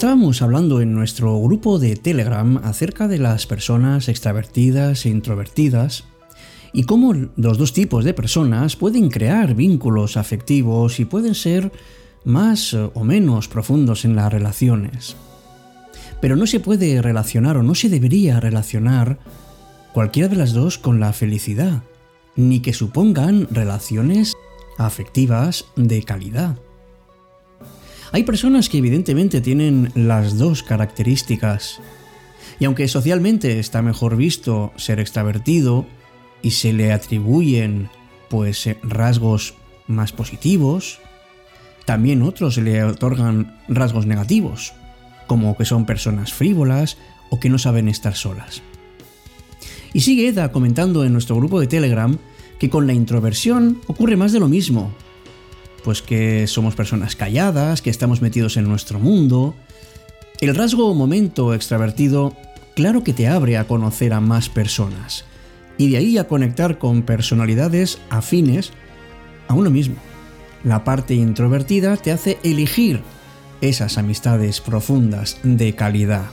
Estábamos hablando en nuestro grupo de Telegram acerca de las personas extravertidas e introvertidas y cómo los dos tipos de personas pueden crear vínculos afectivos y pueden ser más o menos profundos en las relaciones. Pero no se puede relacionar o no se debería relacionar cualquiera de las dos con la felicidad, ni que supongan relaciones afectivas de calidad. Hay personas que evidentemente tienen las dos características, y aunque socialmente está mejor visto ser extravertido y se le atribuyen pues rasgos más positivos, también otros le otorgan rasgos negativos, como que son personas frívolas o que no saben estar solas. Y sigue Eda comentando en nuestro grupo de Telegram que con la introversión ocurre más de lo mismo. Pues que somos personas calladas, que estamos metidos en nuestro mundo. El rasgo o momento extravertido claro que te abre a conocer a más personas y de ahí a conectar con personalidades afines a uno mismo. La parte introvertida te hace elegir esas amistades profundas de calidad.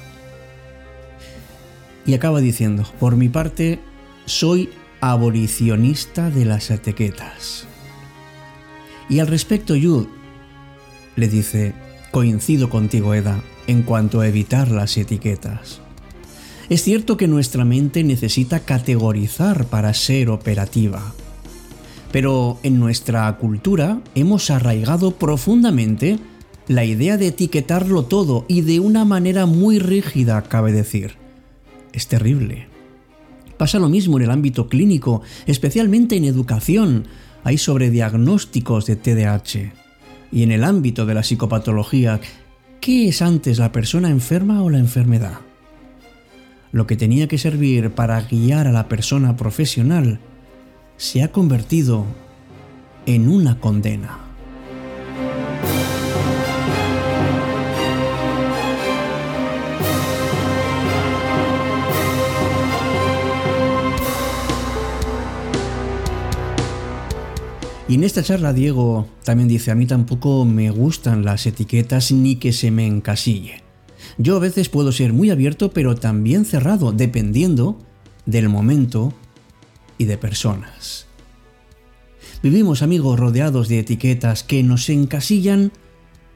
Y acaba diciendo, por mi parte, soy abolicionista de las etiquetas. Y al respecto, Yud le dice, coincido contigo, Eda, en cuanto a evitar las etiquetas. Es cierto que nuestra mente necesita categorizar para ser operativa, pero en nuestra cultura hemos arraigado profundamente la idea de etiquetarlo todo y de una manera muy rígida, cabe decir. Es terrible. Pasa lo mismo en el ámbito clínico, especialmente en educación. Hay sobrediagnósticos de TDAH. Y en el ámbito de la psicopatología, ¿qué es antes la persona enferma o la enfermedad? Lo que tenía que servir para guiar a la persona profesional se ha convertido en una condena. Y en esta charla Diego también dice, a mí tampoco me gustan las etiquetas ni que se me encasille. Yo a veces puedo ser muy abierto pero también cerrado, dependiendo del momento y de personas. Vivimos, amigos, rodeados de etiquetas que nos encasillan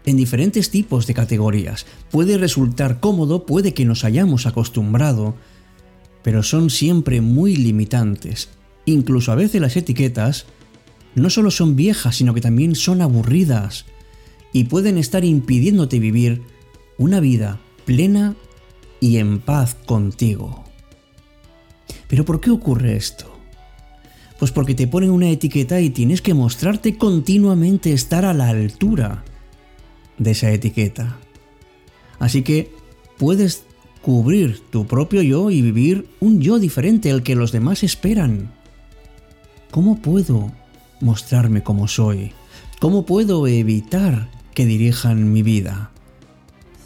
en diferentes tipos de categorías. Puede resultar cómodo, puede que nos hayamos acostumbrado, pero son siempre muy limitantes. Incluso a veces las etiquetas no solo son viejas, sino que también son aburridas y pueden estar impidiéndote vivir una vida plena y en paz contigo. Pero ¿por qué ocurre esto? Pues porque te ponen una etiqueta y tienes que mostrarte continuamente estar a la altura de esa etiqueta. Así que puedes cubrir tu propio yo y vivir un yo diferente al que los demás esperan. ¿Cómo puedo mostrarme como soy? ¿Cómo puedo evitar que dirijan mi vida?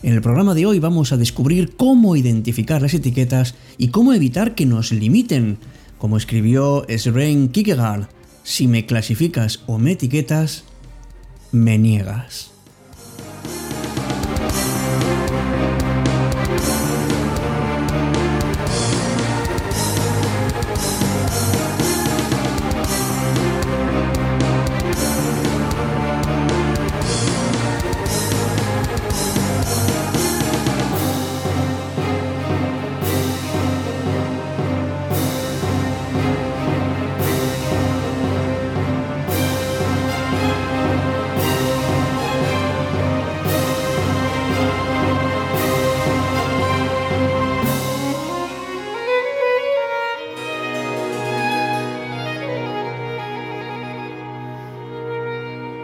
En el programa de hoy vamos a descubrir cómo identificar las etiquetas y cómo evitar que nos limiten como escribió Sren Kierkegaard, si me clasificas o me etiquetas, me niegas.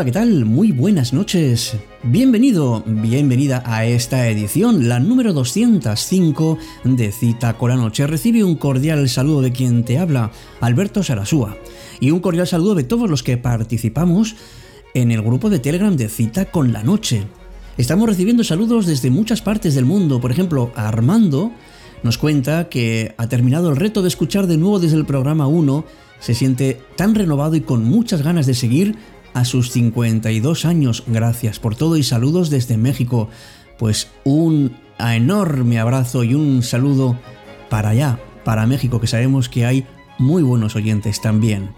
Hola, ¿qué tal? Muy buenas noches. Bienvenido, bienvenida a esta edición, la número 205 de Cita con la Noche. Recibe un cordial saludo de quien te habla, Alberto Sarasúa, y un cordial saludo de todos los que participamos en el grupo de Telegram de Cita con la Noche. Estamos recibiendo saludos desde muchas partes del mundo, por ejemplo, Armando nos cuenta que ha terminado el reto de escuchar de nuevo desde el programa 1, se siente tan renovado y con muchas ganas de seguir a sus 52 años. Gracias por todo y saludos desde México. Pues un enorme abrazo y un saludo para allá, para México, que sabemos que hay muy buenos oyentes también.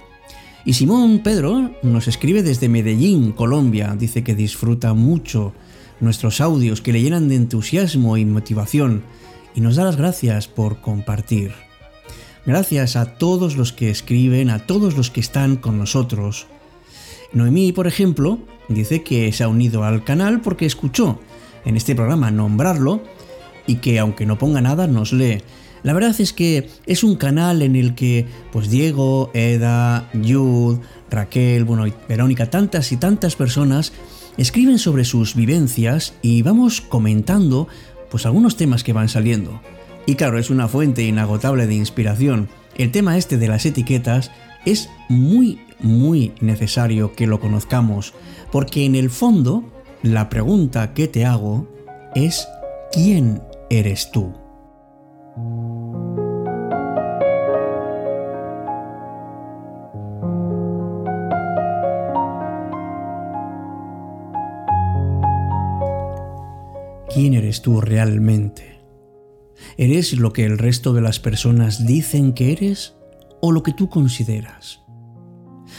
Y Simón Pedro nos escribe desde Medellín, Colombia. Dice que disfruta mucho nuestros audios, que le llenan de entusiasmo y motivación. Y nos da las gracias por compartir. Gracias a todos los que escriben, a todos los que están con nosotros. Noemí, por ejemplo, dice que se ha unido al canal porque escuchó en este programa nombrarlo y que aunque no ponga nada nos lee. La verdad es que es un canal en el que pues Diego, Eda, Jude, Raquel, bueno, Verónica, tantas y tantas personas escriben sobre sus vivencias y vamos comentando pues algunos temas que van saliendo. Y claro, es una fuente inagotable de inspiración. El tema este de las etiquetas es muy muy necesario que lo conozcamos, porque en el fondo la pregunta que te hago es ¿quién eres tú? ¿Quién eres tú realmente? ¿Eres lo que el resto de las personas dicen que eres o lo que tú consideras?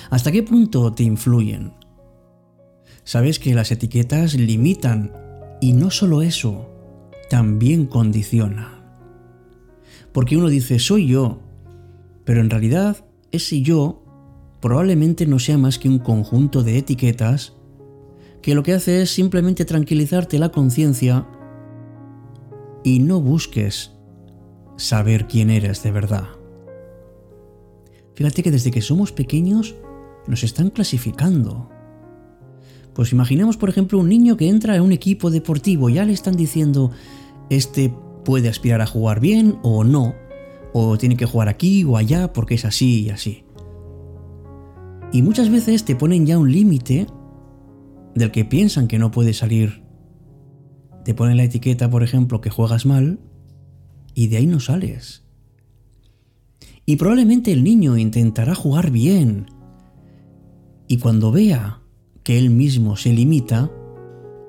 ¿Hasta qué punto te influyen? Sabes que las etiquetas limitan y no solo eso, también condicionan. Porque uno dice soy yo, pero en realidad ese yo probablemente no sea más que un conjunto de etiquetas que lo que hace es simplemente tranquilizarte la conciencia y no busques saber quién eres de verdad. Fíjate que desde que somos pequeños nos están clasificando. Pues imaginemos, por ejemplo, un niño que entra en un equipo deportivo, ya le están diciendo, este puede aspirar a jugar bien o no, o tiene que jugar aquí o allá porque es así y así. Y muchas veces te ponen ya un límite del que piensan que no puede salir. Te ponen la etiqueta, por ejemplo, que juegas mal, y de ahí no sales. Y probablemente el niño intentará jugar bien, y cuando vea que él mismo se limita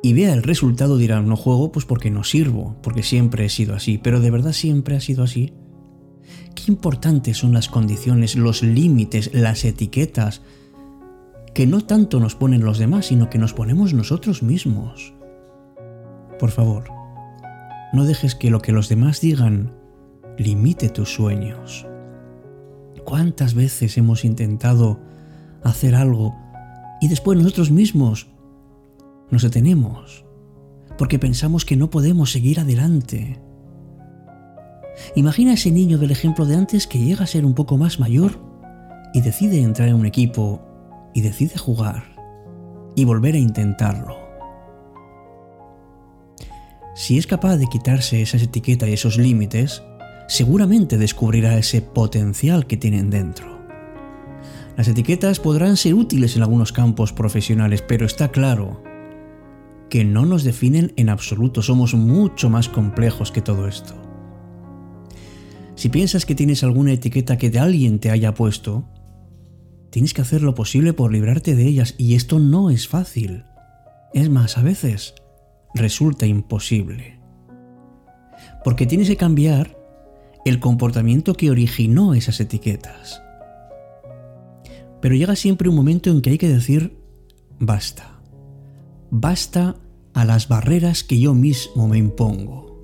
y vea el resultado dirá, no juego pues porque no sirvo, porque siempre he sido así, pero de verdad siempre ha sido así. Qué importantes son las condiciones, los límites, las etiquetas, que no tanto nos ponen los demás, sino que nos ponemos nosotros mismos. Por favor, no dejes que lo que los demás digan limite tus sueños. ¿Cuántas veces hemos intentado hacer algo y después nosotros mismos nos detenemos porque pensamos que no podemos seguir adelante. Imagina ese niño del ejemplo de antes que llega a ser un poco más mayor y decide entrar en un equipo y decide jugar y volver a intentarlo. Si es capaz de quitarse esas etiquetas y esos límites, seguramente descubrirá ese potencial que tienen dentro. Las etiquetas podrán ser útiles en algunos campos profesionales, pero está claro que no nos definen en absoluto, somos mucho más complejos que todo esto. Si piensas que tienes alguna etiqueta que de alguien te haya puesto, tienes que hacer lo posible por librarte de ellas y esto no es fácil. Es más, a veces resulta imposible. Porque tienes que cambiar el comportamiento que originó esas etiquetas. Pero llega siempre un momento en que hay que decir, basta. Basta a las barreras que yo mismo me impongo.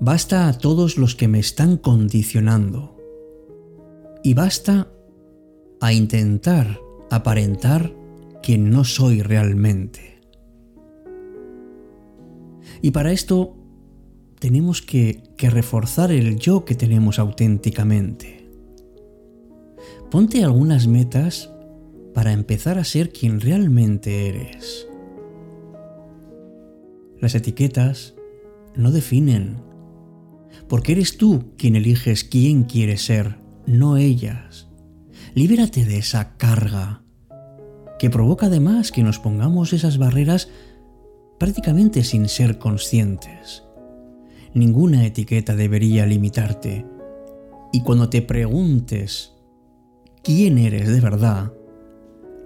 Basta a todos los que me están condicionando. Y basta a intentar aparentar quien no soy realmente. Y para esto tenemos que, que reforzar el yo que tenemos auténticamente. Ponte algunas metas para empezar a ser quien realmente eres. Las etiquetas no definen, porque eres tú quien eliges quién quieres ser, no ellas. Libérate de esa carga que provoca además que nos pongamos esas barreras prácticamente sin ser conscientes. Ninguna etiqueta debería limitarte. Y cuando te preguntes quién eres de verdad,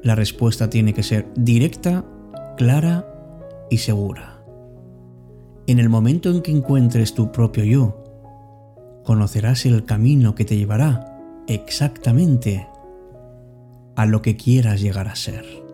la respuesta tiene que ser directa, clara y segura. En el momento en que encuentres tu propio yo, conocerás el camino que te llevará exactamente a lo que quieras llegar a ser.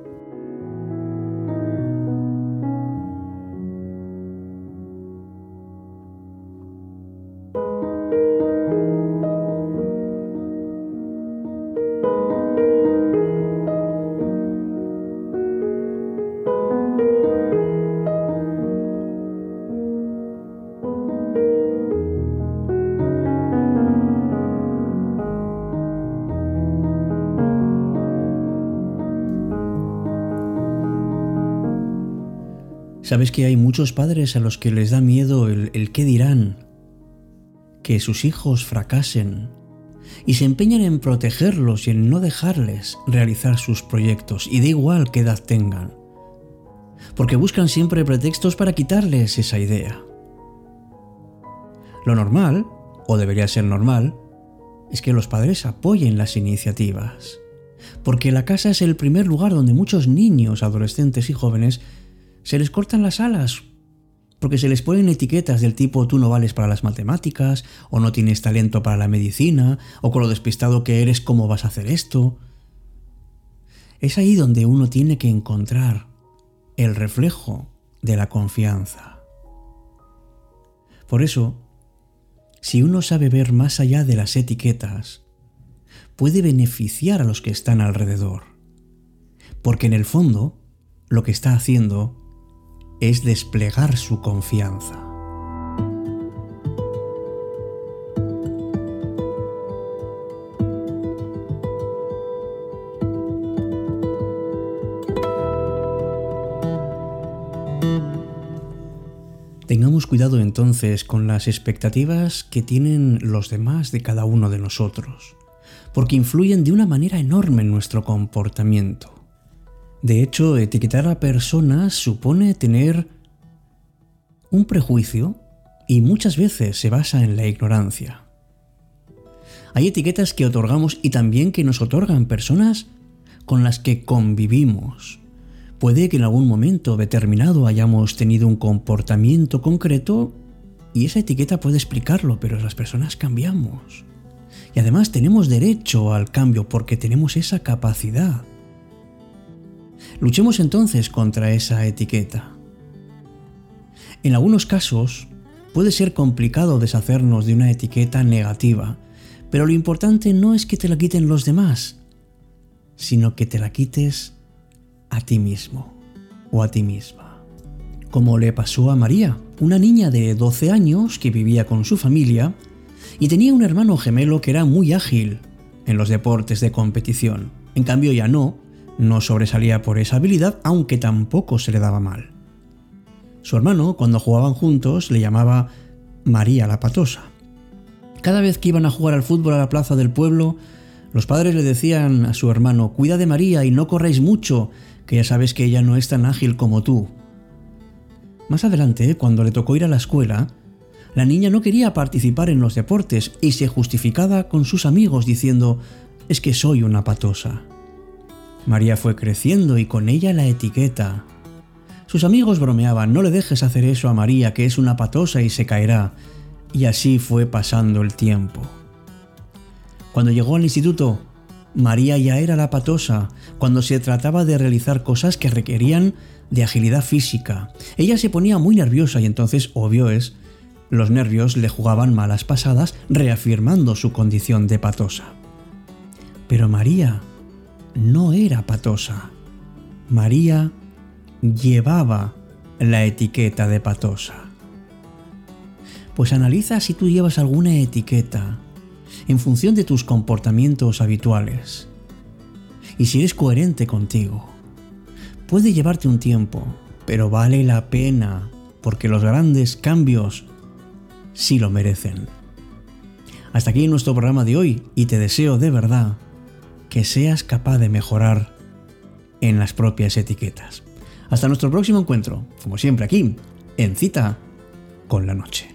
Sabes que hay muchos padres a los que les da miedo el, qué dirán, que sus hijos fracasen, y se empeñan en protegerlos y en no dejarles realizar sus proyectos, y da igual qué edad tengan, porque buscan siempre pretextos para quitarles esa idea. Lo normal, o debería ser normal, es que los padres apoyen las iniciativas, porque la casa es el primer lugar donde muchos niños, adolescentes y jóvenes se les cortan las alas porque se les ponen etiquetas del tipo tú no vales para las matemáticas, o no tienes talento para la medicina, o con lo despistado que eres, ¿cómo vas a hacer esto? Es ahí donde uno tiene que encontrar el reflejo de la confianza. Por eso, si uno sabe ver más allá de las etiquetas, puede beneficiar a los que están alrededor. Porque en el fondo, lo que está haciendo es desplegar su confianza. Tengamos cuidado entonces con las expectativas que tienen los demás de cada uno de nosotros, porque influyen de una manera enorme en nuestro comportamiento. De hecho, etiquetar a personas supone tener un prejuicio y muchas veces se basa en la ignorancia. Hay etiquetas que otorgamos y también que nos otorgan personas con las que convivimos. Puede que en algún momento determinado hayamos tenido un comportamiento concreto y esa etiqueta puede explicarlo, pero las personas cambiamos. Y además tenemos derecho al cambio porque tenemos esa capacidad. Luchemos entonces contra esa etiqueta. En algunos casos puede ser complicado deshacernos de una etiqueta negativa, pero lo importante no es que te la quiten los demás, sino que te la quites a ti mismo o a ti misma. Como le pasó a María, una niña de 12 años que vivía con su familia y tenía un hermano gemelo que era muy ágil en los deportes de competición. En cambio ya no, no sobresalía por esa habilidad, aunque tampoco se le daba mal. Su hermano, cuando jugaban juntos, le llamaba María la Patosa. Cada vez que iban a jugar al fútbol a la plaza del pueblo, los padres le decían a su hermano, cuida de María y no corréis mucho, que ya sabes que ella no es tan ágil como tú. Más adelante, cuando le tocó ir a la escuela, la niña no quería participar en los deportes y se justificaba con sus amigos diciendo, es que soy una patosa. María fue creciendo y con ella la etiqueta. Sus amigos bromeaban, no le dejes hacer eso a María, que es una patosa y se caerá. Y así fue pasando el tiempo. Cuando llegó al instituto, María ya era la patosa cuando se trataba de realizar cosas que requerían de agilidad física. Ella se ponía muy nerviosa y entonces, obvio es, los nervios le jugaban malas pasadas, reafirmando su condición de patosa. Pero María no era patosa. María llevaba la etiqueta de patosa. Pues analiza si tú llevas alguna etiqueta en función de tus comportamientos habituales. y si eres coherente contigo. Puede llevarte un tiempo, pero vale la pena porque los grandes cambios sí lo merecen. Hasta aquí nuestro programa de hoy y te deseo de verdad que seas capaz de mejorar en las propias etiquetas. Hasta nuestro próximo encuentro, como siempre aquí, en cita con la noche.